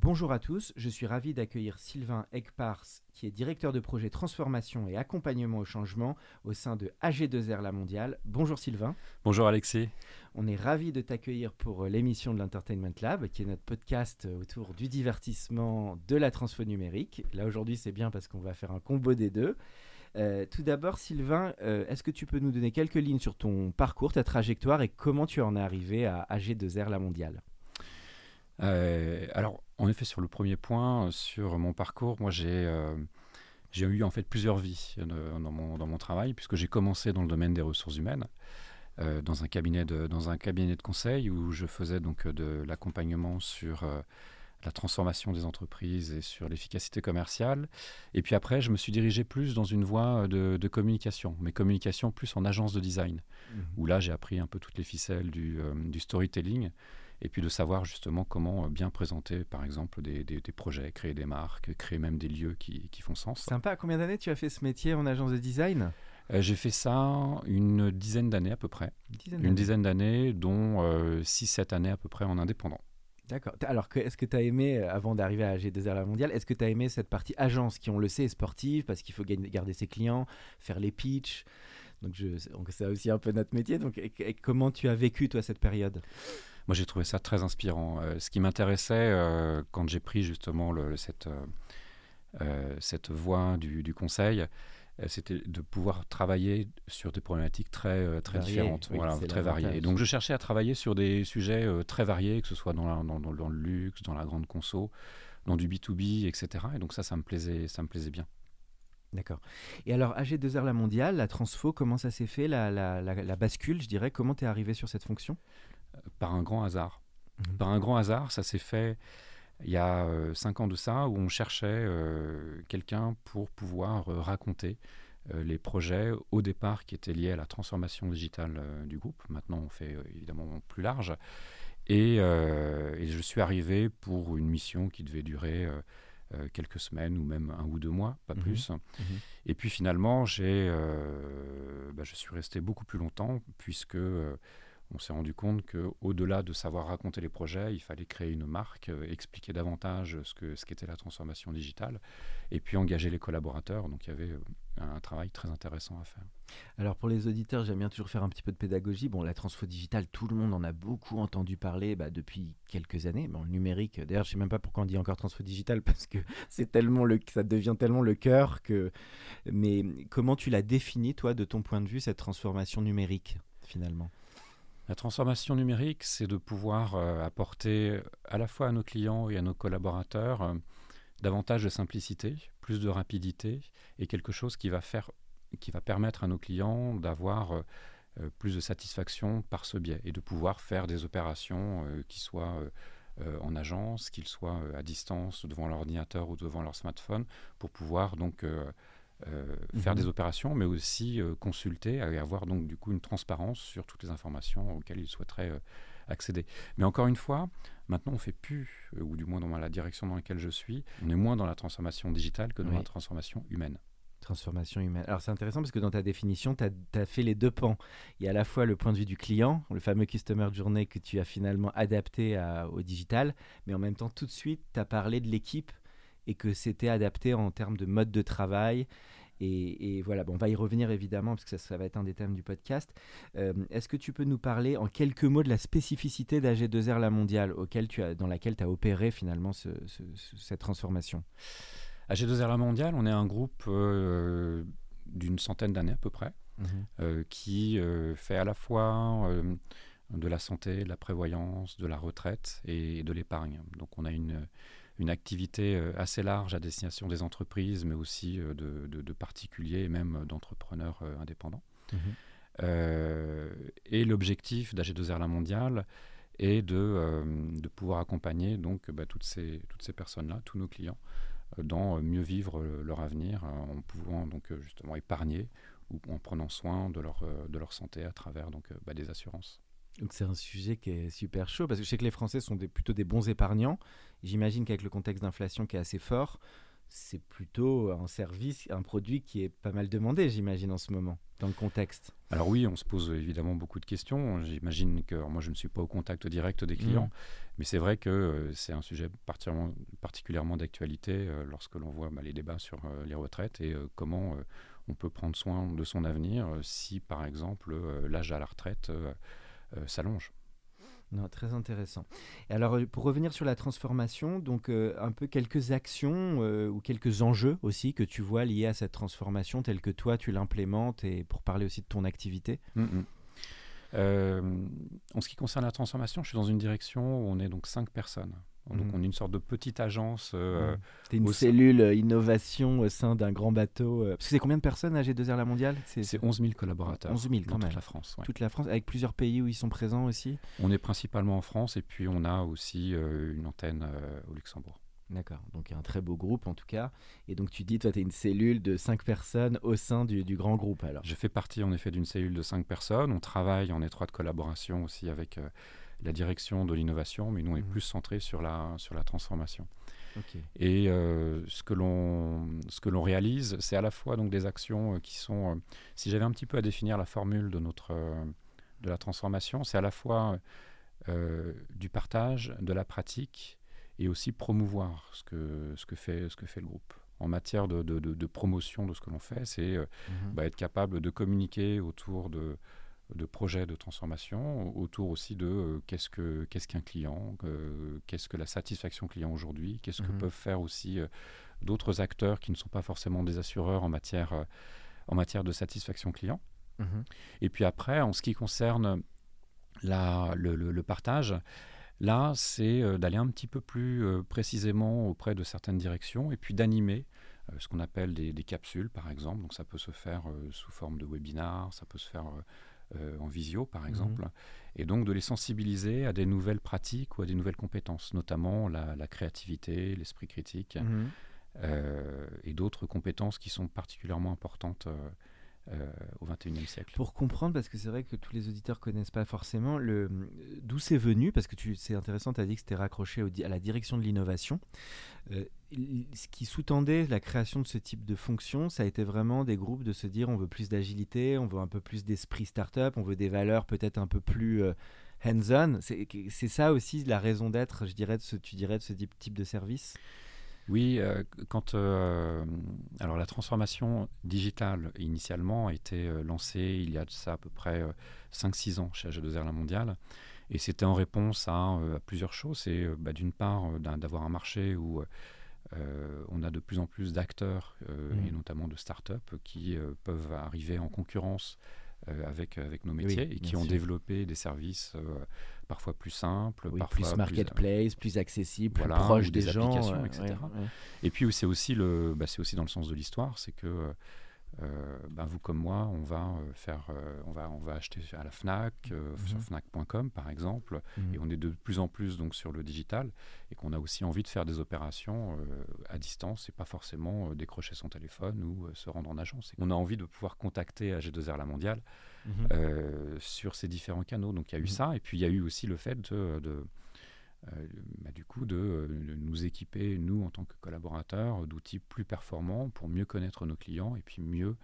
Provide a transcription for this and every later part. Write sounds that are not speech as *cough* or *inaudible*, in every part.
Bonjour à tous, je suis ravi d'accueillir Sylvain Egpars, qui est directeur de projet transformation et accompagnement au changement au sein de AG2R La Mondiale. Bonjour Sylvain. Bonjour Alexis. On est ravi de t'accueillir pour euh, l'émission de l'Entertainment Lab, qui est notre podcast euh, autour du divertissement, de la transfo numérique. Là aujourd'hui c'est bien parce qu'on va faire un combo des deux. Euh, tout d'abord, Sylvain, est-ce que tu peux nous donner quelques lignes sur ton parcours, ta trajectoire et comment tu en es arrivé à AG2R La Mondiale? Alors, en effet, sur le premier point, sur mon parcours, moi j'ai j'ai eu en fait plusieurs vies dans, mon, dans mon travail, puisque j'ai commencé dans le domaine des ressources humaines. Euh, dans, un cabinet de, dans un cabinet de conseil où je faisais donc euh, de l'accompagnement sur euh, la transformation des entreprises et sur l'efficacité commerciale. Et puis après, je me suis dirigé plus dans une voie de, communication, mais communication plus en agence de design, mmh. où là j'ai appris un peu toutes les ficelles du, du, storytelling et puis de savoir justement comment bien présenter par exemple des, des, des, projets, créer des marques, créer même des lieux qui, qui font sens. Sympa, combien d'années tu as fait ce métier en agence de design? Euh, j'ai fait ça une dizaine d'années à peu près. Une dizaine d'années, dont 6-7 euh, années à peu près en indépendant. D'accord. Alors, est-ce que tu as aimé, euh, avant d'arriver à AG2R La Mondiale, est-ce que tu as aimé cette partie agence qui, on le sait, est sportive parce qu'il faut garder ses clients, faire les pitchs? Donc, c'est aussi un peu notre métier. Donc, comment tu as vécu, toi, cette période? Moi, j'ai trouvé ça très inspirant. ce qui m'intéressait quand j'ai pris justement le, cette, cette voie du, du conseil, euh, c'était de pouvoir travailler sur des problématiques très, euh, très différentes, voilà, très variées. Et donc je cherchais à travailler sur des sujets euh, très variés, que ce soit dans, dans, dans, le luxe, dans la grande conso, dans du B2B, etc. Et donc ça, ça me plaisait, ça me plaisait bien. D'accord. Et alors, AG2R La Mondiale, la transfo, comment ça s'est fait, la, la, la, bascule, je dirais? Comment tu es arrivé sur cette fonction? Par un grand hasard. Mmh. Par un grand hasard, ça s'est fait il y a euh, cinq ans de ça, où on cherchait euh, quelqu'un pour pouvoir euh, raconter les projets au départ qui étaient liés à la transformation digitale du groupe. Maintenant, on fait évidemment plus large. Et, je suis arrivé pour une mission qui devait durer quelques semaines ou même un ou deux mois, pas mmh plus. Mmh Et puis finalement, j'ai, bah, je suis resté beaucoup plus longtemps puisque on s'est rendu compte qu'au-delà de savoir raconter les projets, il fallait créer une marque, euh, expliquer davantage ce qu'était ce qu'était la transformation digitale, et puis engager les collaborateurs. Donc il y avait euh, un travail très intéressant à faire. Alors pour les auditeurs, j'aime bien toujours faire un petit peu de pédagogie. Bon, la transfo digitale, tout le monde en a beaucoup entendu parler bah, depuis quelques années. Bon, le numérique, d'ailleurs, je sais même pas pourquoi on dit encore transfo digitale *laughs* parce que c'est tellement le, ça devient tellement le cœur que. Mais comment tu l'as défini toi, de ton point de vue, cette transformation numérique finalement? La transformation numérique, c'est de pouvoir euh, apporter à la fois à nos clients et à nos collaborateurs euh, davantage de simplicité, plus de rapidité et quelque chose qui va permettre à nos clients d'avoir euh, plus de satisfaction par ce biais et de pouvoir faire des opérations qui soient en agence, qu'ils soient à distance devant l'ordinateur ou devant leur smartphone, pour pouvoir donc euh, faire mhm. des opérations, mais aussi euh, consulter et avoir donc du coup une transparence sur toutes les informations auxquelles ils souhaiteraient euh, accéder. Mais encore une fois, maintenant on fait plus, ou du moins dans la direction dans laquelle je suis, on est moins dans la transformation digitale que dans la transformation humaine transformation humaine. Alors c'est intéressant parce que dans ta définition, tu as, fait les deux pans. Il y a à la fois le point de vue du client, le fameux customer journey que tu as finalement adapté au digital, mais en même temps tout de suite, tu as parlé de l'équipe et que c'était adapté en termes de mode de travail. Et, voilà, bon, on va y revenir évidemment parce que ça, va être un des thèmes du podcast. Euh, est-ce que tu peux nous parler en quelques mots de la spécificité d'AG2R La Mondiale auquel tu as, dans laquelle tu as opéré finalement cette transformation? AG2R La Mondiale, on est un groupe euh, d'une centaine d'années à peu près. mhm. qui fait à la fois de la santé, de la prévoyance, de la retraite et de l'épargne. Donc on a une, une activité assez large à destination des entreprises, mais aussi de, de, particuliers et même d'entrepreneurs indépendants. Mhm. et l'objectif d'AG2R La Mondiale est de, de pouvoir accompagner donc, bah, toutes ces, toutes ces personnes-là, tous nos clients, dans mieux vivre leur avenir en pouvant donc justement épargner ou en prenant soin de leur, de leur santé à travers donc, bah, des assurances. Donc c'est un sujet qui est super chaud parce que je sais que les Français sont des, plutôt des bons épargnants. J'imagine qu'avec le contexte d'inflation qui est assez fort, c'est plutôt un service, un produit qui est pas mal demandé, j'imagine, en ce moment, dans le contexte. Alors oui, on se pose évidemment beaucoup de questions. J'imagine que moi, je ne suis pas au contact direct des clients, mmh. mais c'est vrai que euh, c'est un sujet particulièrement, particulièrement d'actualité euh, lorsque l'on voit bah, les débats sur euh, les retraites et comment on peut prendre soin de son avenir si, par exemple, l'âge à la retraite s'allonge. Non, très intéressant. Et alors, euh, pour revenir sur la transformation, donc euh, un peu quelques actions euh, ou quelques enjeux aussi que tu vois liés à cette transformation, tels que toi tu l'implémentes et pour parler aussi de ton activité. Mm, mm. en ce qui concerne la transformation, je suis dans une direction où on est donc cinq personnes. Donc mm. on est une sorte de petite agence. Euh, mm. une cellule euh, innovation au sein d'un grand bateau. Euh, parce que c'est combien de personnes à G2R La Mondiale? C'est 11 000 collaborateurs. 11 000 quand même. Toute la France. Toute la France, avec plusieurs pays où ils sont présents aussi? On est principalement en France et puis on a aussi une antenne au Luxembourg. D'accord, donc il y a un très beau groupe en tout cas. Et donc tu dis, toi, tu es une cellule de 5 personnes au sein du, du, grand groupe alors Je fais partie en effet d'une cellule de 5 personnes. On travaille en étroite collaboration aussi avec la direction de l'innovation, mais nous, on est mmh. plus centré sur la, sur la transformation. Et euh, ce que l'on réalise, c'est à la fois donc des actions euh, qui sont, euh, si j'avais un petit peu à définir la formule de notre de la transformation, c'est à la fois du partage, de la pratique et aussi promouvoir ce que ce que fait ce que fait le groupe en matière de, de, de, promotion de ce que l'on fait, c'est mmh. bah, être capable de communiquer autour de de projets de transformation, autour aussi de euh, qu'est-ce que qu'est-ce qu'un client, qu'est-ce que la satisfaction client aujourd'hui, qu'est-ce que mhm. peuvent faire aussi euh, d'autres acteurs qui ne sont pas forcément des assureurs en matière euh, en matière de satisfaction client. Mhm. Et puis après, en ce qui concerne la, le, partage, là, c'est d'aller un petit peu plus précisément auprès de certaines directions et puis d'animer ce qu'on appelle des, des, capsules, par exemple. Donc ça peut se faire sous forme de webinar, ça peut se faire euh, en visio, par mhm. exemple, et donc de les sensibiliser à des nouvelles pratiques ou à des nouvelles compétences, notamment la, créativité, l'esprit critique, mhm. euh, et d'autres compétences qui sont particulièrement importantes euh, au XXIe siècle. Pour comprendre, parce que c'est vrai que tous les auditeurs connaissent pas forcément le d'où c'est venu, parce que c'est intéressant, tu as dit que c'était raccroché à la direction de l'innovation. Euh, ce qui sous-tendait la création de ce type de fonction, ça a été vraiment des groupes de se dire on veut plus d'agilité, on veut un peu plus d'esprit start-up, on veut des valeurs peut-être un peu plus euh, hands-on. C'est ça aussi la raison d'être, je dirais, tu dirais, de ce type de service? Oui, euh, quand euh, alors la transformation digitale initialement a été euh, lancée il y a de ça à peu près 5-6 ans chez AG2R La Mondiale. Et c'était en réponse à, plusieurs choses. C'est bah, d'une part d'avoir un marché où on a de plus en plus d'acteurs, mmh. et notamment de start-up, qui peuvent arriver en concurrence avec, avec nos métiers et qui ont développé des services parfois plus simple, parfois plus marketplace, plus, accessible, plus proche des, gens, etc. Et puis c'est aussi le, bah, c'est aussi dans le sens de l'histoire, c'est que euh, ben, vous comme moi, on va euh, faire, euh, on va, on va acheter à la Fnac, mhm. sur Fnac.com par exemple, mhm. et on est de plus en plus donc sur le digital, et qu'on a aussi envie de faire des opérations à distance, et pas forcément décrocher son téléphone ou se rendre en agence. On a envie de pouvoir contacter AG2R La Mondiale mhm. sur ces différents canaux. Donc il y a eu ça, et puis il y a eu aussi le fait de euh, bah, du coup, de, nous équiper, nous, en tant que collaborateurs, d'outils plus performants pour mieux connaître nos clients et puis mieux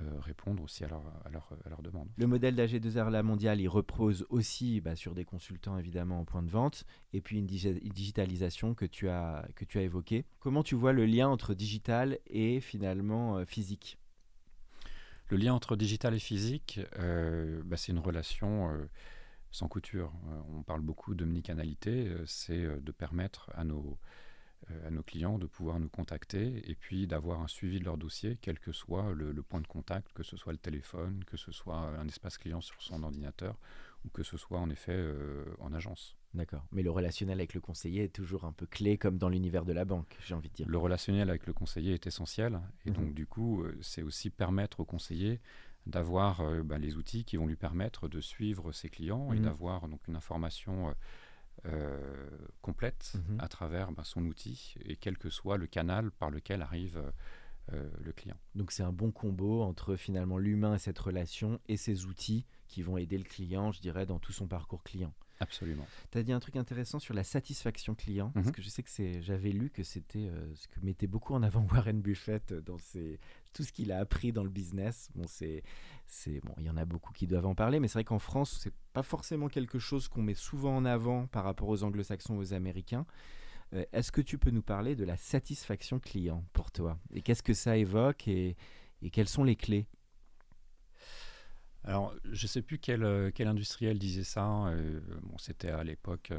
euh, répondre aussi à leurs demandes. Le modèle d'AG2R La Mondiale, il repose aussi bah, sur des consultants évidemment en point de vente et puis une, digitalisation que tu, as, que tu as évoquée. Comment tu vois le lien entre digital et finalement euh, physique? Le lien entre digital et physique, bah, c'est une relation sans couture. Euh, on parle beaucoup d'omnicanalité, euh, c'est euh, de permettre à nos, à nos clients de pouvoir nous contacter et puis d'avoir un suivi de leur dossier, quel que soit le, point de contact, que ce soit le téléphone, que ce soit un espace client sur son ordinateur ou que ce soit en effet en agence. D'accord. Mais le relationnel avec le conseiller est toujours un peu clé comme dans l'univers de la banque, j'ai envie de dire. Le relationnel avec le conseiller est essentiel. Et donc, mhm. du coup, c'est aussi permettre au conseiller d'avoir euh, bah, les outils qui vont lui permettre de suivre ses clients et mhm. d'avoir donc une information euh, complète mhm. à travers bah, son outil et quel que soit le canal par lequel arrive le client. Donc c'est un bon combo entre finalement l'humain et cette relation et ces outils qui vont aider le client, je dirais, dans tout son parcours client. Absolument. Tu as dit un truc intéressant sur la satisfaction client, parce mhm. que je sais que c'est, j'avais lu que c'était euh, ce que mettait beaucoup en avant *laughs* Warren Buffett dans ses, tout ce qu'il a appris dans le business. Bon, c'est, c'est, bon, il y en a beaucoup qui doivent en parler, mais c'est vrai qu'en France, c'est pas forcément quelque chose qu'on met souvent en avant par rapport aux anglo-saxons, aux américains. Euh, est-ce que tu peux nous parler de la satisfaction client pour toi? Et qu'est-ce que ça évoque et, et quelles sont les clés? Alors, je ne sais plus quel, euh, quel, industriel disait ça. Hein, euh, bon, c'était à l'époque,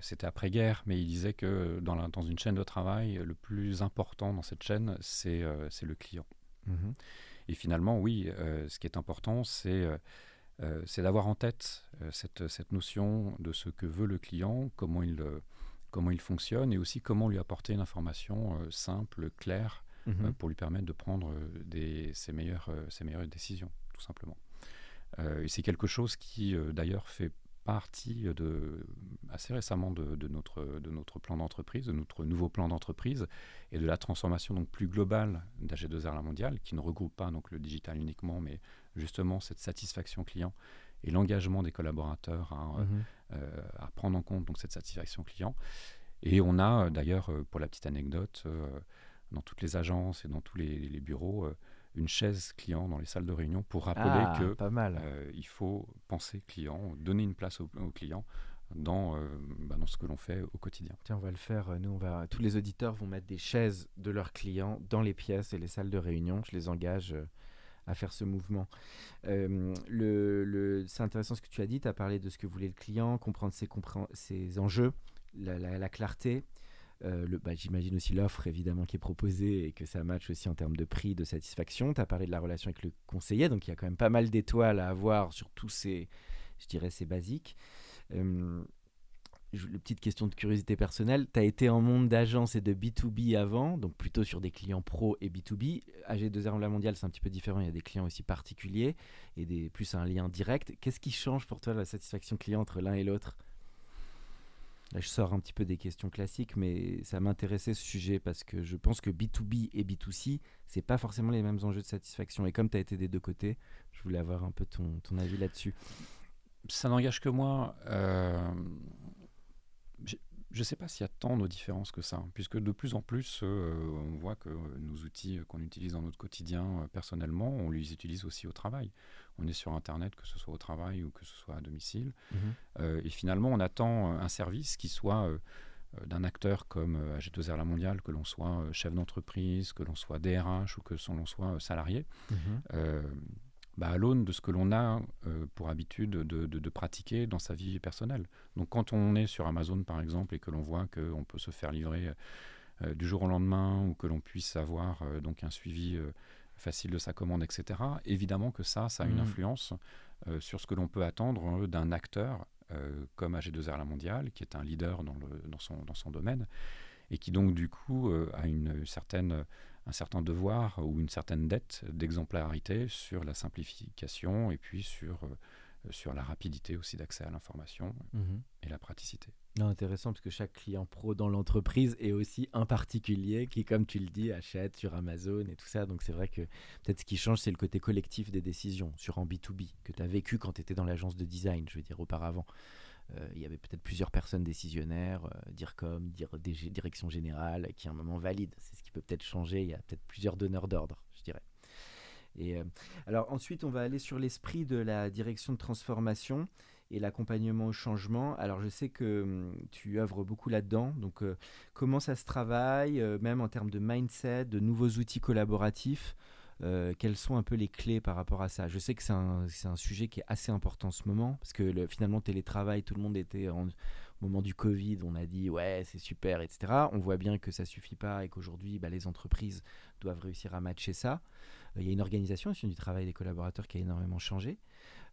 c'était après-guerre, mais il disait que dans, la, dans, une chaîne de travail, le plus important dans cette chaîne, c'est le client. Mmh Et finalement, oui, ce qui est important, c'est d'avoir en tête cette, cette, notion de ce que veut le client, comment il, comment il fonctionne, et aussi comment lui apporter une information simple, claire, euh, mhm. pour lui permettre de prendre euh, des, ses, meilleures, euh, ses meilleures décisions, tout simplement. et c'est quelque chose qui, d'ailleurs, fait partie de, assez récemment de, de, notre, de notre plan d'entreprise, de notre nouveau plan d'entreprise et de la transformation donc plus globale d'AG2R La Mondiale, qui ne regroupe pas donc le digital uniquement, mais justement cette satisfaction client et l'engagement des collaborateurs à, mhm. à, prendre en compte donc cette satisfaction client. Et on a d'ailleurs, pour la petite anecdote, dans toutes les agences et dans tous les, bureaux euh, une chaise client dans les salles de réunion pour rappeler ah, que pas mal. Euh, il faut penser client, donner une place au, client dans, euh, bah, dans ce que l'on fait au quotidien. Tiens, on va le faire. Nous, on va, tous les auditeurs vont mettre des chaises de leurs clients dans les pièces et les salles de réunion. Je les engage à faire ce mouvement. le, le, c'est intéressant ce que tu as dit. Tu as parlé de ce que voulait le client, comprendre ses, ses enjeux, la, la clarté. Euh, bah, j'imagine aussi l'offre évidemment qui est proposée et que ça match aussi en termes de prix, de satisfaction. Tu as parlé de la relation avec le conseiller, donc il y a quand même pas mal d'étoiles à avoir sur tous ces, je dirais, ces basiques. Euh, petite question de curiosité personnelle, tu as été en monde d'agence et de B2B avant, donc plutôt sur des clients pro et B2B. AG2R La Mondiale, c'est un petit peu différent, il y a des clients aussi particuliers et plus un lien direct. Qu'est-ce qui change pour toi la satisfaction client entre l'un et l'autre? Là, je sors un petit peu des questions classiques, mais ça m'intéressait ce sujet parce que je pense que B2B et B2C, c'est pas forcément les mêmes enjeux de satisfaction. Et comme tu as été des deux côtés, je voulais avoir un peu ton, ton avis là-dessus. Ça n'engage que moi. Euh, je ne sais pas s'il y a tant de différences que ça, puisque de plus en plus, euh, on voit que nos outils qu'on utilise dans notre quotidien euh, personnellement, on les utilise aussi au travail. On est sur Internet, que ce soit au travail ou que ce soit à domicile. Euh, et finalement, on attend un service qui soit d'un acteur comme AG2R La Mondiale, que l'on soit chef d'entreprise, que l'on soit DRH ou que l'on soit salarié. Mhm bah, à l'aune de ce que l'on a euh, pour habitude de, de, pratiquer dans sa vie personnelle. Donc quand on est sur Amazon par exemple et que l'on voit qu'on peut se faire livrer euh, du jour au lendemain ou que l'on puisse avoir euh, donc un suivi facile de sa commande, etc., évidemment que ça, ça a une mmh. influence sur ce que l'on peut attendre d'un acteur comme AG2R La Mondiale, qui est un leader dans, le, dans, son, dans son domaine, et qui donc du coup a une certaine un certain devoir ou une certaine dette d'exemplarité sur la simplification et puis sur, euh, sur la rapidité aussi d'accès à l'information mhm. et la praticité. Non, intéressant parce que chaque client pro dans l'entreprise est aussi un particulier qui, comme tu le dis, achète sur Amazon et tout ça. Donc c'est vrai que peut-être ce qui change, c'est le côté collectif des décisions sur un B2B que tu as vécu quand tu étais dans l'agence de design, je veux dire, auparavant. Euh, il y avait peut-être plusieurs personnes décisionnaires, euh, DIRCOM, dire, direction générale, qui à un moment valide. C'est ce qui peut peut-être changer. Il y a peut-être plusieurs donneurs d'ordre, je dirais. Et euh, alors ensuite, on va aller sur l'esprit de la direction de transformation et l'accompagnement au changement. Alors je sais que hum, tu œuvres beaucoup là-dedans. Donc comment ça se travaille, même en termes de mindset, de nouveaux outils collaboratifs euh, quelles sont un peu les clés par rapport à ça? Je sais que c'est un, sujet qui est assez important en ce moment, parce que le, finalement, télétravail, tout le monde était, au moment du Covid, on a dit ouais, c'est super, etc. On voit bien que ça suffit pas et qu'aujourd'hui, bah, les entreprises doivent réussir à matcher ça. Euh, il y a une organisation du travail des collaborateurs qui a énormément changé.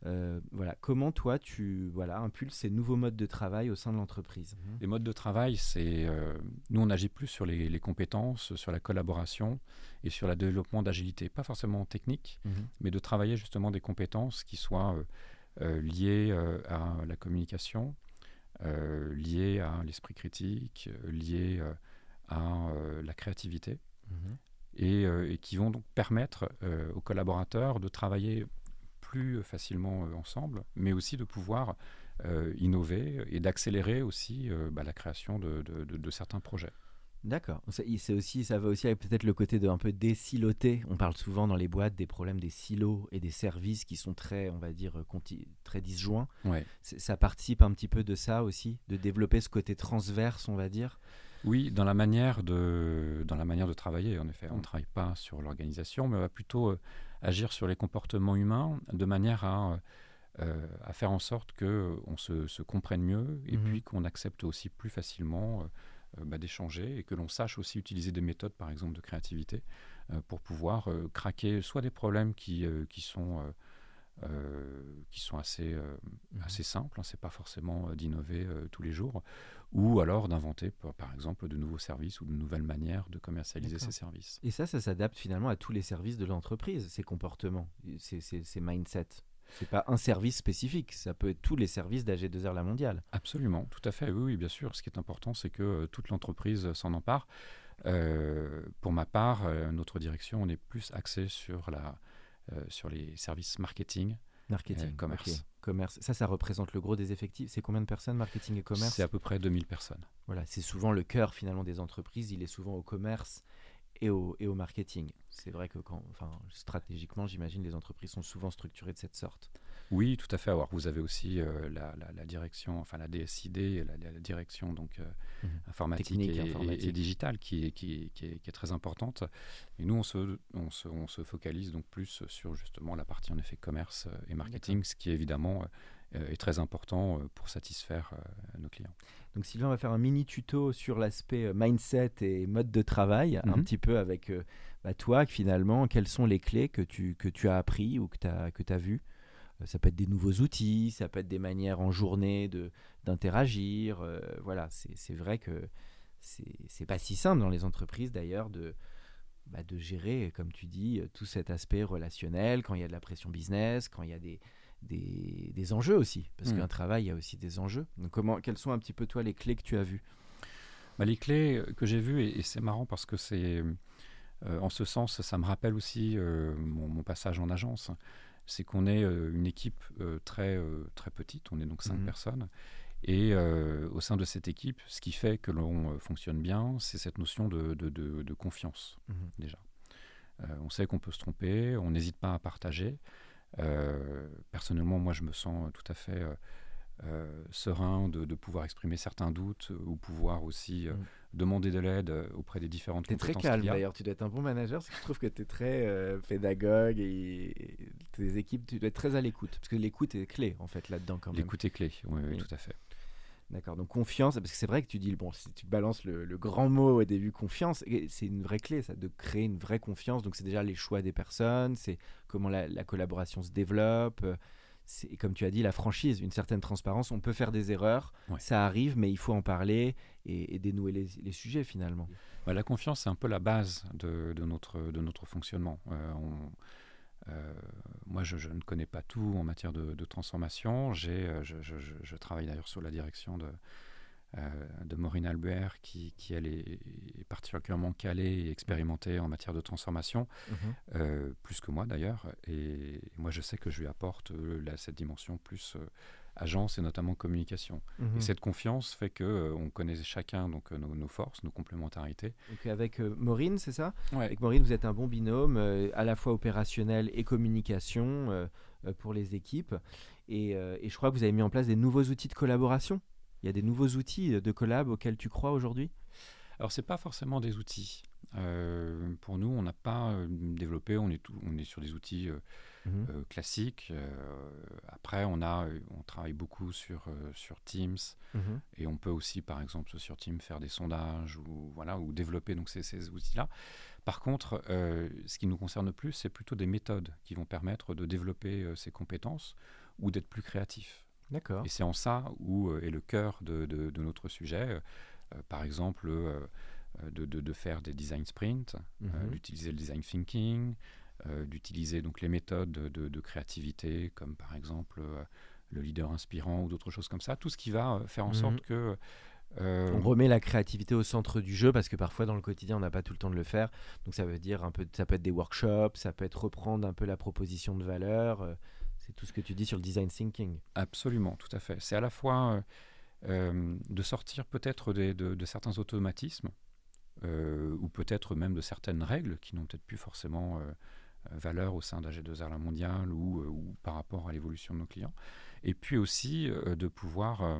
Euh, voilà, comment toi tu voilà impulses ces nouveaux modes de travail au sein de l'entreprise? Les modes de travail, c'est euh, nous on agit plus sur les, compétences, sur la collaboration et sur le développement d'agilité, pas forcément technique, mhm. mais de travailler justement des compétences qui soient liées à la communication, liées à l'esprit critique, liées à la créativité. Mhm. et, qui vont donc permettre aux collaborateurs de travailler plus facilement euh, ensemble, mais aussi de pouvoir euh, innover et d'accélérer aussi euh, bah, la création de, certains projets. D'accord. C'est aussi, ça va aussi avec peut-être le côté de un peu désiloter. On parle souvent dans les boîtes des problèmes des silos et des services qui sont très, on va dire, très disjoints. Ouais. Ça participe un petit peu de ça aussi, de développer ce côté transverse, on va dire? Oui, dans la manière de, dans la manière de travailler, en effet. On ne travaille pas sur l'organisation, mais on va plutôt agir sur les comportements humains de manière à, euh, à faire en sorte qu'on se, se comprenne mieux et mhm. puis qu'on accepte aussi plus facilement euh, bah, d'échanger et que l'on sache aussi utiliser des méthodes, par exemple, de créativité euh, pour pouvoir craquer soit des problèmes qui, qui sont... qui sont assez, mhm. assez simples, hein, c'est pas forcément d'innover tous les jours, ou alors d'inventer, par exemple, de nouveaux services ou de nouvelles manières de commercialiser ces services. Et ça, ça s'adapte finalement à tous les services de l'entreprise, ces comportements, ces, ces, mindsets. C'est pas un service spécifique, ça peut être tous les services d'AG2R La Mondiale. Absolument, tout à fait, oui, bien sûr. Ce qui est important, c'est que euh, toute l'entreprise s'en empare. Euh, pour ma part, euh, notre direction, on est plus axé sur, la, sur les services marketing, marketing, commerce. Commerce. Ça, ça représente le gros des effectifs. C'est combien de personnes, marketing et commerce? C'est à peu près 2000 personnes. Voilà, c'est souvent le cœur finalement des entreprises. Il est souvent au commerce et au, et au marketing. C'est vrai que quand, enfin, stratégiquement, j'imagine, les entreprises sont souvent structurées de cette sorte. Oui, tout à fait. Alors, vous avez aussi euh, la, la, direction, enfin la DSID, la, la direction donc euh, mhm. informatique, et, digitale, qui est, qui, qui, est, qui est, très importante. Et nous, on se, on se, on se, focalise donc plus sur justement la partie en effet commerce euh, et marketing, ce qui évidemment est très important pour satisfaire nos clients. Donc Sylvain va faire un mini tuto sur l'aspect mindset et mode de travail, un mhm. petit peu avec bah, toi, finalement, quelles sont les clés que tu, que tu as appris ou que tu as, que as vues? euh, ça peut être des nouveaux outils, ça peut être des manières en journée de, d'interagir. Euh, voilà, c'est, vrai que c'est, c'est pas si simple dans les entreprises d'ailleurs de, bah, de gérer, comme tu dis, tout cet aspect relationnel quand il y a de la pression business, quand il y a des, des, des enjeux aussi. Parce mmh. qu'un travail, il y a aussi des enjeux. Donc, comment, quelles sont un petit peu, toi, les clés que tu as vues? Bah, Les clés que j'ai vues, et, c'est marrant parce que c'est. Euh, en ce sens, ça me rappelle aussi mon, mon, passage en agence c'est qu'on est euh, une équipe euh, très, euh, très petite, on est donc cinq mhm. personnes. Et au sein de cette équipe, ce qui fait que l'on fonctionne bien, c'est cette notion de, de, confiance, mhm. déjà. on sait qu'on peut se tromper, on n'hésite pas à partager. personnellement, moi, je me sens tout à fait serein de, pouvoir exprimer certains doutes ou pouvoir aussi mhm demander de l'aide euh, auprès des différentes es très calme d'ailleurs, tu dois être un bon manager parce que je trouve que tu es très euh, pédagogue et, tes équipes, tu dois être très à l'écoute parce que l'écoute est clé en fait là-dedans quand même. L'écoute est clé, oui, tout à fait. D'accord, donc confiance, parce que c'est vrai que tu dis, bon, si tu balances le, grand mot au début, confiance, c'est une vraie clé, ça, de créer une vraie confiance. Donc c'est déjà les choix des personnes, c'est comment la, la, collaboration se développe, euh, c'est comme tu as dit, la franchise, une certaine transparence. On peut faire des erreurs, ça arrive, mais il faut en parler et, dénouer les, sujets finalement. Bah, la confiance, c'est un peu la base de, notre, de notre fonctionnement. Euh, euh, moi, je, ne connais pas tout en matière de, transformation. Euh, je, je, travaille d'ailleurs sur la direction de, de Maureen Albert, qui, qui elle, est, particulièrement calée et expérimentée en matière de transformation, mhm. euh, plus que moi d'ailleurs. Et moi, je sais que je lui apporte euh, cette dimension plus agence et notamment communication. Et mhm. cette confiance fait que on connaît chacun donc nos, forces, nos complémentarités. Donc avec Maureen, c'est ça? Ouais. Avec Maureen, vous êtes un bon binôme, à la fois opérationnel et communication pour les équipes. Et, et, je crois que vous avez mis en place des nouveaux outils de collaboration. Il y a des nouveaux outils de collab auxquels tu crois aujourd'hui? Alors, ce n'est pas forcément des outils. Euh, pour nous, on n'a pas euh, développé, on est, on est sur des outils mhm. classique. après, on, a, on travaille beaucoup sur, sur Teams mhm. et on peut aussi, par exemple, sur Teams faire des sondages ou, voilà, ou développer donc, ces, ces outils-là. Par contre, ce qui nous concerne plus, c'est plutôt des méthodes qui vont permettre de développer ces compétences ou d'être plus créatif. D'accord. Et c'est en ça où est le cœur de, de, notre sujet. par exemple, euh, de, de, faire des design sprints, euh, mhm. d'utiliser le design thinking, euh, d'utiliser donc les méthodes de, créativité, comme par exemple le leader inspirant ou d'autres choses comme ça. Tout ce qui va faire en mhm. sorte que On remet la créativité au centre du jeu parce que parfois dans le quotidien on n'a pas tout le temps de le faire. Donc ça veut dire un peu, ça peut être des workshops, ça peut être reprendre un peu la proposition de valeur. C'est tout ce que tu dis sur le design thinking. Absolument, tout à fait. C'est à la fois de sortir peut-être de, de, certains automatismes euh, ou peut-être même de certaines règles qui n'ont peut-être plus forcément euh, valeur au sein d'AG2R La Mondiale ou, euh, ou, par rapport à l'évolution de nos clients. Et puis aussi de pouvoir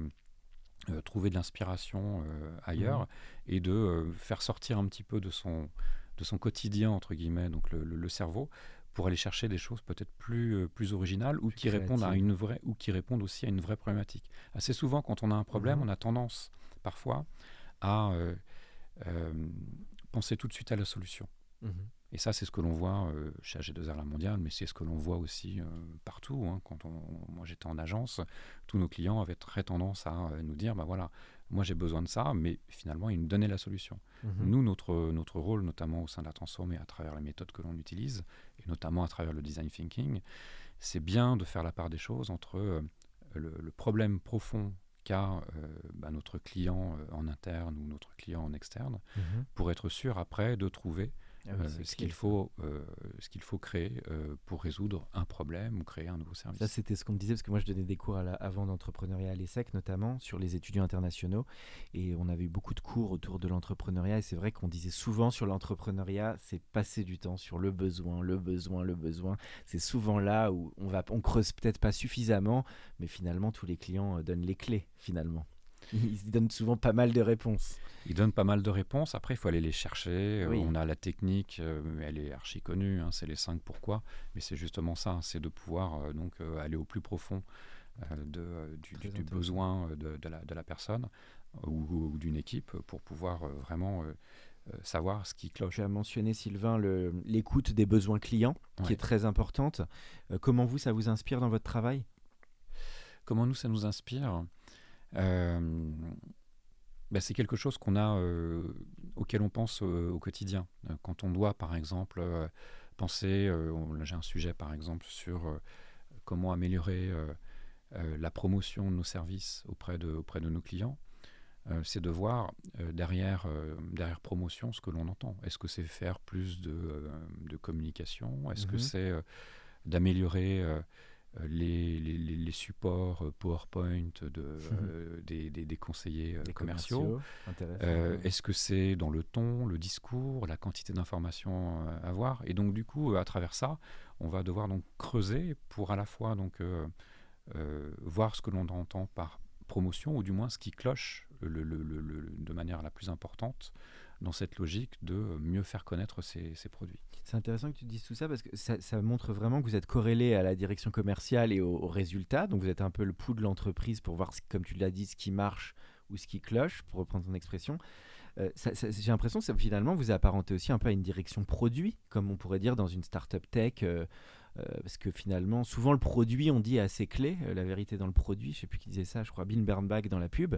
trouver de l'inspiration ailleurs mmh. et de faire sortir un petit peu de son, de son quotidien, entre guillemets, donc le, le, cerveau, pour aller chercher des choses peut-être plus, plus originales ou qui, répondent à une vraie, ou qui répondent aussi à une vraie problématique. Assez souvent, quand on a un problème, mmh. on a tendance parfois à euh, penser tout de suite à la solution. Mhm. Et ça, c'est ce que l'on voit euh, chez AG2R La Mondiale, mais c'est ce que l'on voit aussi euh, partout. Hein. Quand on, moi j'étais en agence, tous nos clients avaient très tendance à nous dire, bah voilà, moi j'ai besoin de ça, mais finalement ils nous donnaient la solution. Mhm. Nous, notre, notre rôle, notamment au sein de la transformée, à travers les méthodes que l'on utilise, et notamment à travers le design thinking, c'est bien de faire la part des choses entre le problème profond qu'a euh, bah, notre client euh, en interne ou notre client en externe, mhm. pour être sûr après de trouver ah euh, ce qu'il faut, euh, ce qu'il faut créer euh, pour résoudre un problème ou créer un nouveau service. Ça, c'était ce qu'on me disait, parce que moi, je donnais des cours à la, avant d'entrepreneuriat à l'ESSEC, notamment sur les étudiants internationaux. Et on avait eu beaucoup de cours autour de l'entrepreneuriat. Et c'est vrai qu'on disait souvent sur l'entrepreneuriat, c'est passer du temps sur le besoin, le besoin, le besoin. C'est souvent là où on va, on creuse peut-être pas suffisamment, mais finalement, tous les clients donnent les clés, finalement. *laughs* Ils donnent souvent pas mal de réponses. Ils donnent pas mal de réponses. Après, il faut aller les chercher. Euh, on a la technique, euh, elle est archi connue. Hein, c'est les cinq pourquoi. Mais c'est justement ça, c'est de pouvoir euh, donc aller au plus profond de, du, besoin de, de, la, de, la, personne ou, d'une équipe pour pouvoir vraiment savoir ce qui cloche. Tu as mentionné, Sylvain, l'écoute des besoins clients, qui est très importante. comment vous, ça vous inspire dans votre travail? Comment nous, ça nous inspire? Euh, bah, c'est quelque chose qu'on a, euh, auquel on pense euh, au quotidien. Quand on doit, par exemple, penser, j'ai un sujet par exemple sur comment améliorer la promotion de nos services auprès de, auprès de nos clients. c'est de voir derrière, derrière promotion ce que l'on entend. Est-ce que c'est faire plus de, de communication? Est-ce que mhm. c'est d'améliorer euh, les, les, supports euh, PowerPoint de, *laughs* euh, des, des, conseillers commerciaux. Est-ce que c'est dans le ton, le discours, la quantité d'informations à avoir Et donc du coup, à travers ça, on va devoir donc creuser pour à la fois donc voir ce que l'on entend par promotion ou du moins ce qui cloche le, de manière la plus importante dans cette logique de mieux faire connaître ces, produits. C'est intéressant que tu dises tout ça parce que ça, montre vraiment que vous êtes corrélé à la direction commerciale et aux, résultats. Donc vous êtes un peu le pouls de l'entreprise pour voir, comme tu l'as dit, ce qui marche ou ce qui cloche, pour reprendre ton expression. Euh, j'ai l'impression que finalement vous apparentez aussi un peu à une direction produit, comme on pourrait dire dans une startup tech. Euh, parce que finalement, souvent le produit, on dit assez clé, euh, la vérité dans le produit. Je sais plus qui disait ça, je crois Bill Bernbach dans la pub,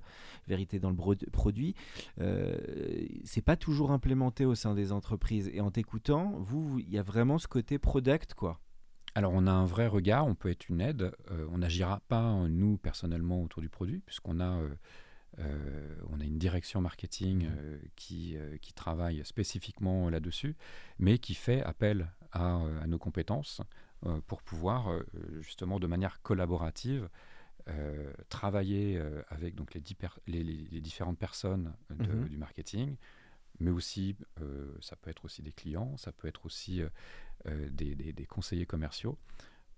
vérité dans le produit. Euh, c'est pas toujours implémenté au sein des entreprises. Et en t'écoutant, vous, il y a vraiment ce côté product, quoi. Alors on a un vrai regard, on peut être une aide. on n'agira pas nous personnellement autour du produit, puisqu'on a on a une direction marketing mmh. qui, qui, travaille spécifiquement là-dessus, mais qui fait appel à, à nos compétences euh, pour pouvoir euh, justement de manière collaborative euh, travailler avec donc les, les, différentes personnes mhm. du marketing, mais aussi ça peut être aussi des clients, ça peut être aussi des, des, conseillers commerciaux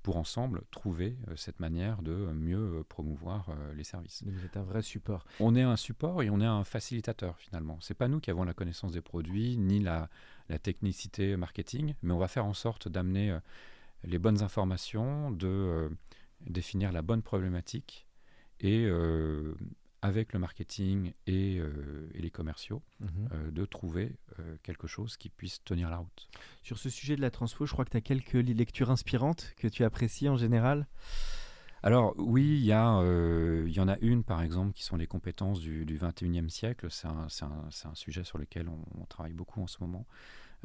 pour ensemble trouver cette manière de mieux promouvoir les services. Vous êtes un vrai support. On est un support et on est un facilitateur finalement. C'est pas nous qui avons la connaissance des produits ni la, la technicité marketing, mais on va faire en sorte d'amener les bonnes informations, de définir la bonne problématique et avec le marketing et, les commerciaux, mhm. de trouver quelque chose qui puisse tenir la route. Sur ce sujet de la transfo, je crois que tu as quelques lectures inspirantes que tu apprécies en général? Alors oui, il y, euh, y en a une par exemple qui sont les compétences du, du 21e siècle. C'est un, un, sujet sur lequel on, travaille beaucoup en ce moment.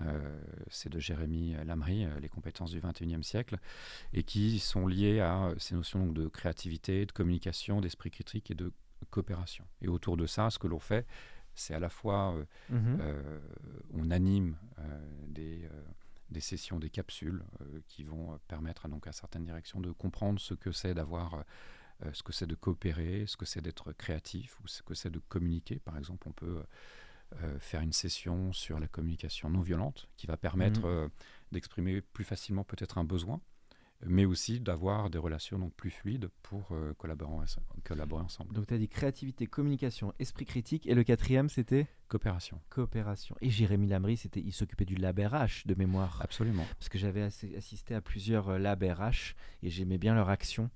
Euh, c'est de Jérémy Lamry, euh, les compétences du 21e siècle, et qui sont liées à ces notions de créativité, de communication, d'esprit critique et de coopération. Et autour de ça, ce que l'on fait, c'est à la fois, mmh on anime des des sessions, des capsules euh, qui vont euh, permettre donc à certaines directions de comprendre ce que c'est d'avoir, euh, ce que c'est de coopérer, ce que c'est d'être créatif ou ce que c'est de communiquer. Par exemple, on peut faire une session sur la communication non violente qui va permettre mmh. d'exprimer plus facilement peut-être un besoin mais aussi d'avoir des relations donc plus fluides pour euh, collaborer, collaborer ensemble. Donc tu as dit créativité, communication, esprit critique, et le quatrième c'était Coopération. Coopération. Et Jérémy Lamry, c'était, il s'occupait du lab RH de mémoire. Absolument. Parce que j'avais assisté à plusieurs euh, labs RH et j'aimais bien leur action.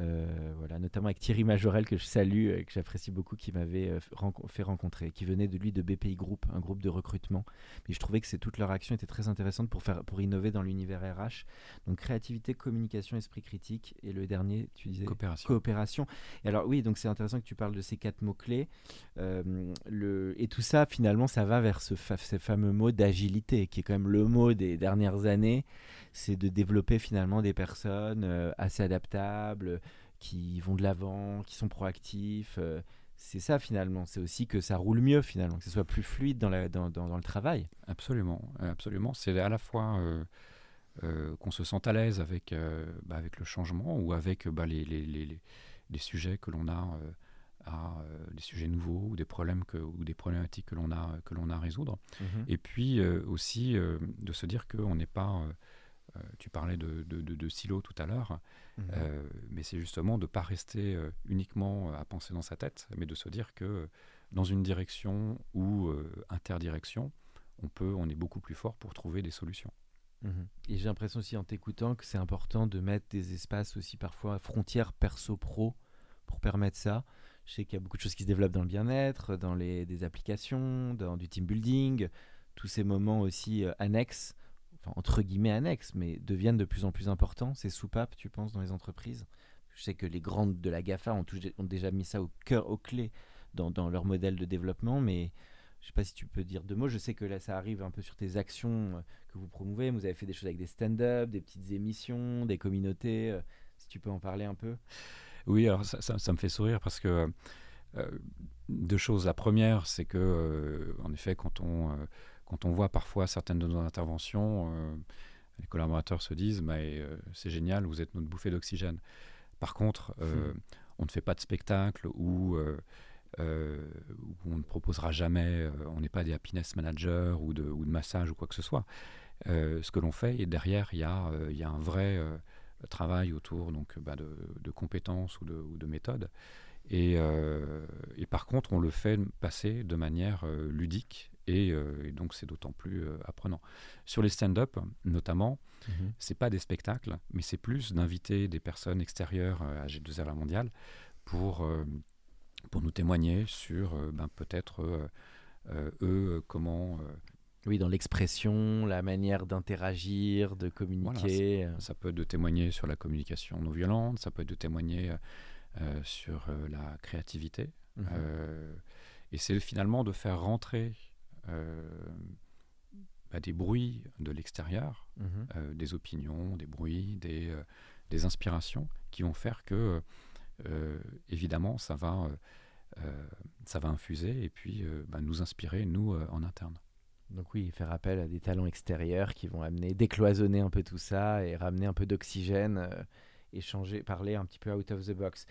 Euh, voilà, notamment avec Thierry Majorel que je salue et que j'apprécie beaucoup, qui m'avait euh, fait rencontrer, qui venait de lui de BPI Group, un groupe de recrutement. Mais je trouvais que c'est toute leur action était très intéressante pour faire, pour innover dans l'univers RH. Donc créativité, communication, esprit critique, et le dernier, tu disais coopération. Coopération. Et alors oui, donc c'est intéressant que tu parles de ces quatre mots clés. Euh, le et tout ça, finalement, ça va vers ce, ce fameux mot d'agilité, qui est quand même le mot des dernières années c'est de développer finalement des personnes euh, assez adaptables, qui vont de l'avant, qui sont proactifs. Euh, c'est ça finalement, c'est aussi que ça roule mieux finalement, que ce soit plus fluide dans, la, dans, dans, le travail. Absolument, absolument. C'est à la fois euh, qu'on se sente à l'aise avec, bah, avec le changement ou avec bah, les, les, les, les, sujets que l'on a à des sujets nouveaux ou des problèmes que, ou des problématiques que l'on a que l'on a à résoudre mmh et puis aussi de se dire qu'on n'est pas tu parlais de, de, silo tout à l'heure, mhm. euh, mais c'est justement de ne pas rester euh, uniquement à penser dans sa tête, mais de se dire que dans une direction ou interdirection, on, peut, on est beaucoup plus fort pour trouver des solutions. Mhm. Et j'ai l'impression aussi en t'écoutant que c'est important de mettre des espaces aussi parfois frontières perso-pro pour permettre ça. Je sais qu'il y a beaucoup de choses qui se développent dans le bien-être, dans les, des applications, dans du team building, tous ces moments aussi annexes entre guillemets annexes, mais deviennent de plus en plus importants, ces soupapes, tu penses, dans les entreprises? Je sais que les grandes de la GAFA ont, déjà mis ça au cœur, aux clés dans, leur modèle de développement, mais je ne sais pas si tu peux dire deux mots. Je sais que là, ça arrive un peu sur tes actions euh, que vous promouvez. Vous avez fait des choses avec des stand-up, des petites émissions, des communautés. Euh, si tu peux en parler un peu. Oui, alors ça, ça, me fait sourire parce que euh, deux choses. La première, c'est que, en effet, quand on quand on voit parfois certaines de nos interventions, euh, les collaborateurs se disent euh, c'est génial, vous êtes notre bouffée d'oxygène. Par contre, euh, hmm. on ne fait pas de spectacle ou on ne proposera jamais, on n'est pas des happiness managers ou de, ou de massage ou quoi que ce soit. ce que l'on fait, et derrière, il y a, y a, un vrai travail autour donc, bah, de, de, compétences ou de, ou de méthodes. Et, et, par contre, on le fait passer de manière ludique euh, et, donc c'est d'autant plus euh, apprenant. Sur les stand-up, notamment, ce mhm. c'est pas des spectacles, mais c'est plus d'inviter des personnes extérieures euh, à G2R La Mondiale pour, pour nous témoigner sur ben, peut-être eux, comment... oui, dans l'expression, la manière d'interagir, de communiquer. ça, peut être de témoigner sur la communication non violente, ça peut être de témoigner sur la créativité. Mhm. et c'est finalement de faire rentrer bah, des bruits de l'extérieur, mhm. euh, des opinions, des bruits, des, euh, des, inspirations qui vont faire que, évidemment, ça va, ça va infuser et puis bah, nous inspirer, nous, en interne. Donc oui, faire appel à des talents extérieurs qui vont amener, décloisonner un peu tout ça et ramener un peu d'oxygène parler un petit peu out of the box.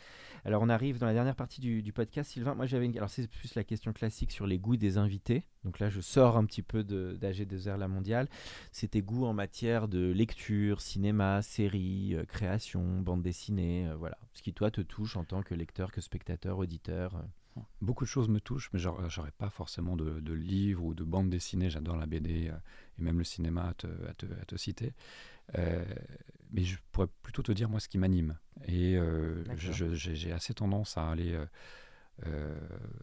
Alors on arrive dans la dernière partie du, podcast, Sylvain. Moi j'avais, alors c'est plus la question classique sur les goûts des invités. Donc là je sors un petit peu d'AG2R La Mondiale. C'est tes goûts en matière de lecture, cinéma, série, euh, création, bande dessinée, euh, voilà. Ce qui toi te touche en tant que lecteur, que spectateur, auditeur. Euh. Beaucoup de choses me touchent, mais j'aurais pas forcément de, livres ou de bande dessinée. J'adore la BD et même le cinéma à te citer. Mais je pourrais plutôt te dire moi ce qui m'anime. Et j'ai assez tendance à aller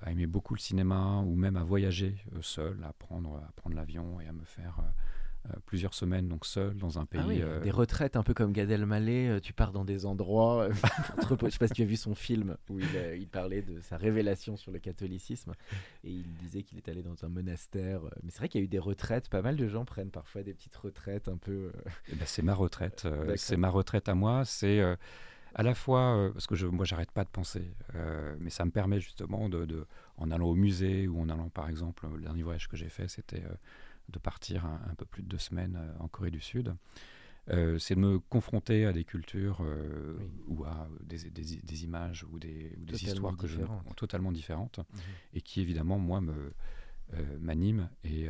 à aimer beaucoup le cinéma ou même à voyager seul, à prendre, à prendre l'avion et à me faire euh, plusieurs semaines donc seul dans un pays. Ah oui, euh, Des retraites un peu comme Gad Elmaleh, euh, tu pars dans des endroits. *laughs* *laughs* je sais pas si tu as vu son film où il, parlait de sa révélation sur le catholicisme et il disait qu'il est allé dans un monastère. Mais c'est vrai qu'il y a eu des retraites. Pas mal de gens prennent parfois des petites retraites un peu. Eh ben, c'est ma retraite. c'est ma retraite à moi. C'est à la fois parce que je, moi j'arrête pas de penser, mais ça me permet justement de, de, en allant au musée ou en allant par exemple le dernier voyage que j'ai fait c'était de partir un, peu plus de deux semaines euh, en Corée du Sud. Euh, c'est de me confronter à des cultures euh, ou à des, des, images ou des, des histoires que je, totalement différentes mhm. et qui évidemment moi me m'animent et,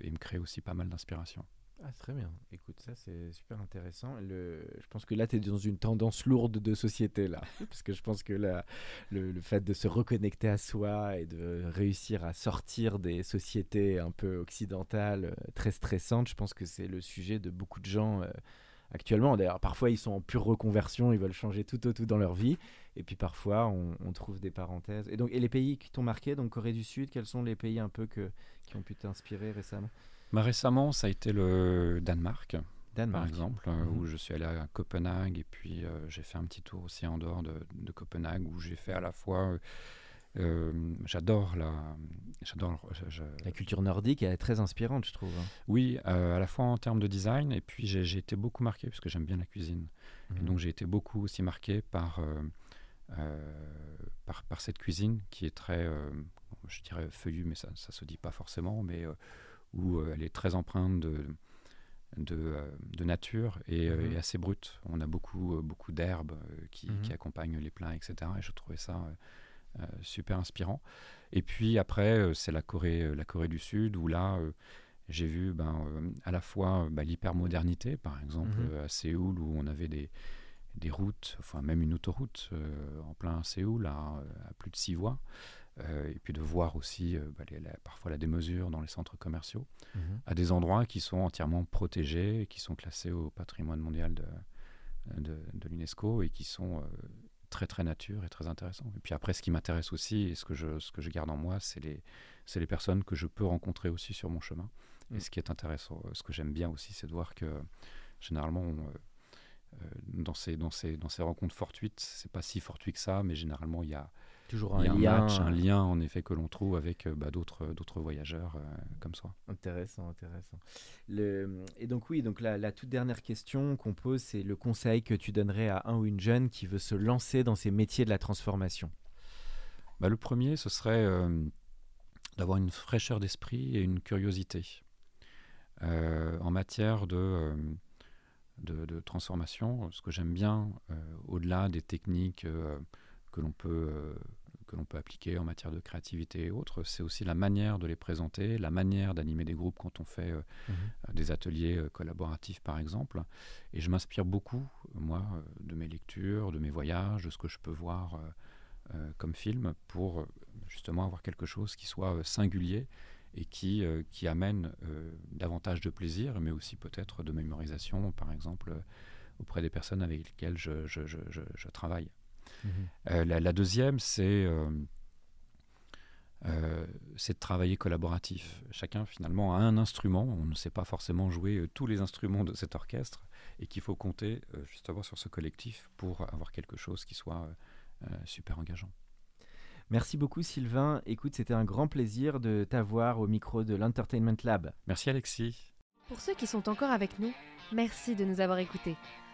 et, me créent aussi pas mal d'inspiration. Ah, très bien. Écoute, ça c'est super intéressant. Le... Je pense que là, tu es dans une tendance lourde de société, là. *laughs* Parce que je pense que le, le, fait de se reconnecter à soi et de réussir à sortir des sociétés un peu occidentales, euh, très stressantes, je pense que c'est le sujet de beaucoup de gens euh, actuellement. D'ailleurs, parfois, ils sont en pure reconversion, ils veulent changer tout au tout dans leur vie. Et puis parfois, on, on trouve des parenthèses. Et donc, et les pays qui t'ont marqué, donc Corée du Sud, quels sont les pays un peu que, qui ont pu t'inspirer récemment? Bah, récemment, ça a été le Danemark. Par exemple, euh, où mhm. je suis allé à Copenhague et puis euh, j'ai fait un petit tour aussi en dehors de, Copenhague où j'ai fait à la fois euh, j'adore la, j'adore la culture nordique, elle est très inspirante, je trouve. Hein. Oui, à la fois en termes de design et puis j'ai été beaucoup marqué parce que j'aime bien la cuisine. Et mhm. donc j'ai été beaucoup aussi marqué par, par, par cette cuisine qui est très, je dirais feuillue, mais ça, ça se dit pas forcément, mais où euh, elle est très empreinte de, de, euh, nature euh, mhm. et, assez brute. On a beaucoup, beaucoup d'herbes qui, mhm. qui, accompagnent les plats, etc. Et je trouvais ça super inspirant. Et puis après, c'est la Corée, la Corée du Sud, où là, j'ai vu ben, à la fois ben, l'hypermodernité, par exemple, mhm. à Séoul, où on avait des, des routes, enfin même une autoroute en plein Séoul à, à, plus de six voies. Euh, et puis de voir aussi euh, bah, parfois la démesure dans les centres commerciaux, mhm. à des endroits qui sont entièrement protégés, qui sont classés au patrimoine mondial de, de, l'UNESCO et qui sont euh, très très nature et très intéressants. Et puis après, ce qui m'intéresse aussi et ce que je, ce que je garde en moi, c'est les, les personnes que je peux rencontrer aussi sur mon chemin. Et mm. ce qui est intéressant, ce que j'aime bien aussi, c'est de voir que généralement, dans, ces, dans, ces, dans ces rencontres fortuites, c'est pas si fortuit que ça, mais généralement, il y a Toujours un, lien, un lien en effet que l'on trouve avec euh, bah, d'autres d'autres voyageurs euh, comme soi. Intéressant, intéressant. Le... Et donc oui, donc la, la toute dernière question qu'on pose, c'est le conseil que tu donnerais à un ou une jeune qui veut se lancer dans ces métiers de la transformation? Bah, le premier, ce serait euh, d'avoir une fraîcheur d'esprit et une curiosité en matière de, de, de, transformation. Ce que j'aime bien, au-delà des techniques que l'on peut que l'on peut appliquer en matière de créativité et autres, c'est aussi la manière de les présenter, la manière d'animer des groupes quand on fait euh, mhm. euh, des ateliers euh, collaboratifs par exemple. Et je m'inspire beaucoup, moi, de mes lectures, de mes voyages, de ce que je peux voir comme film pour justement avoir quelque chose qui soit singulier et qui, qui amène davantage de plaisir, mais aussi peut-être de mémorisation, par exemple, auprès des personnes avec lesquelles je, je, je, je travaille. Euh, la, deuxième, c'est euh, euh, c'est de travailler collaboratif. Chacun finalement a un instrument. On ne sait pas forcément jouer tous les instruments de cet orchestre et qu'il faut compter justement sur ce collectif pour avoir quelque chose qui soit super engageant. Merci beaucoup Sylvain. Écoute, c'était un grand plaisir de t'avoir au micro de l'Entertainment Lab. Merci Alexis. Pour ceux qui sont encore avec nous, merci de nous avoir écoutés.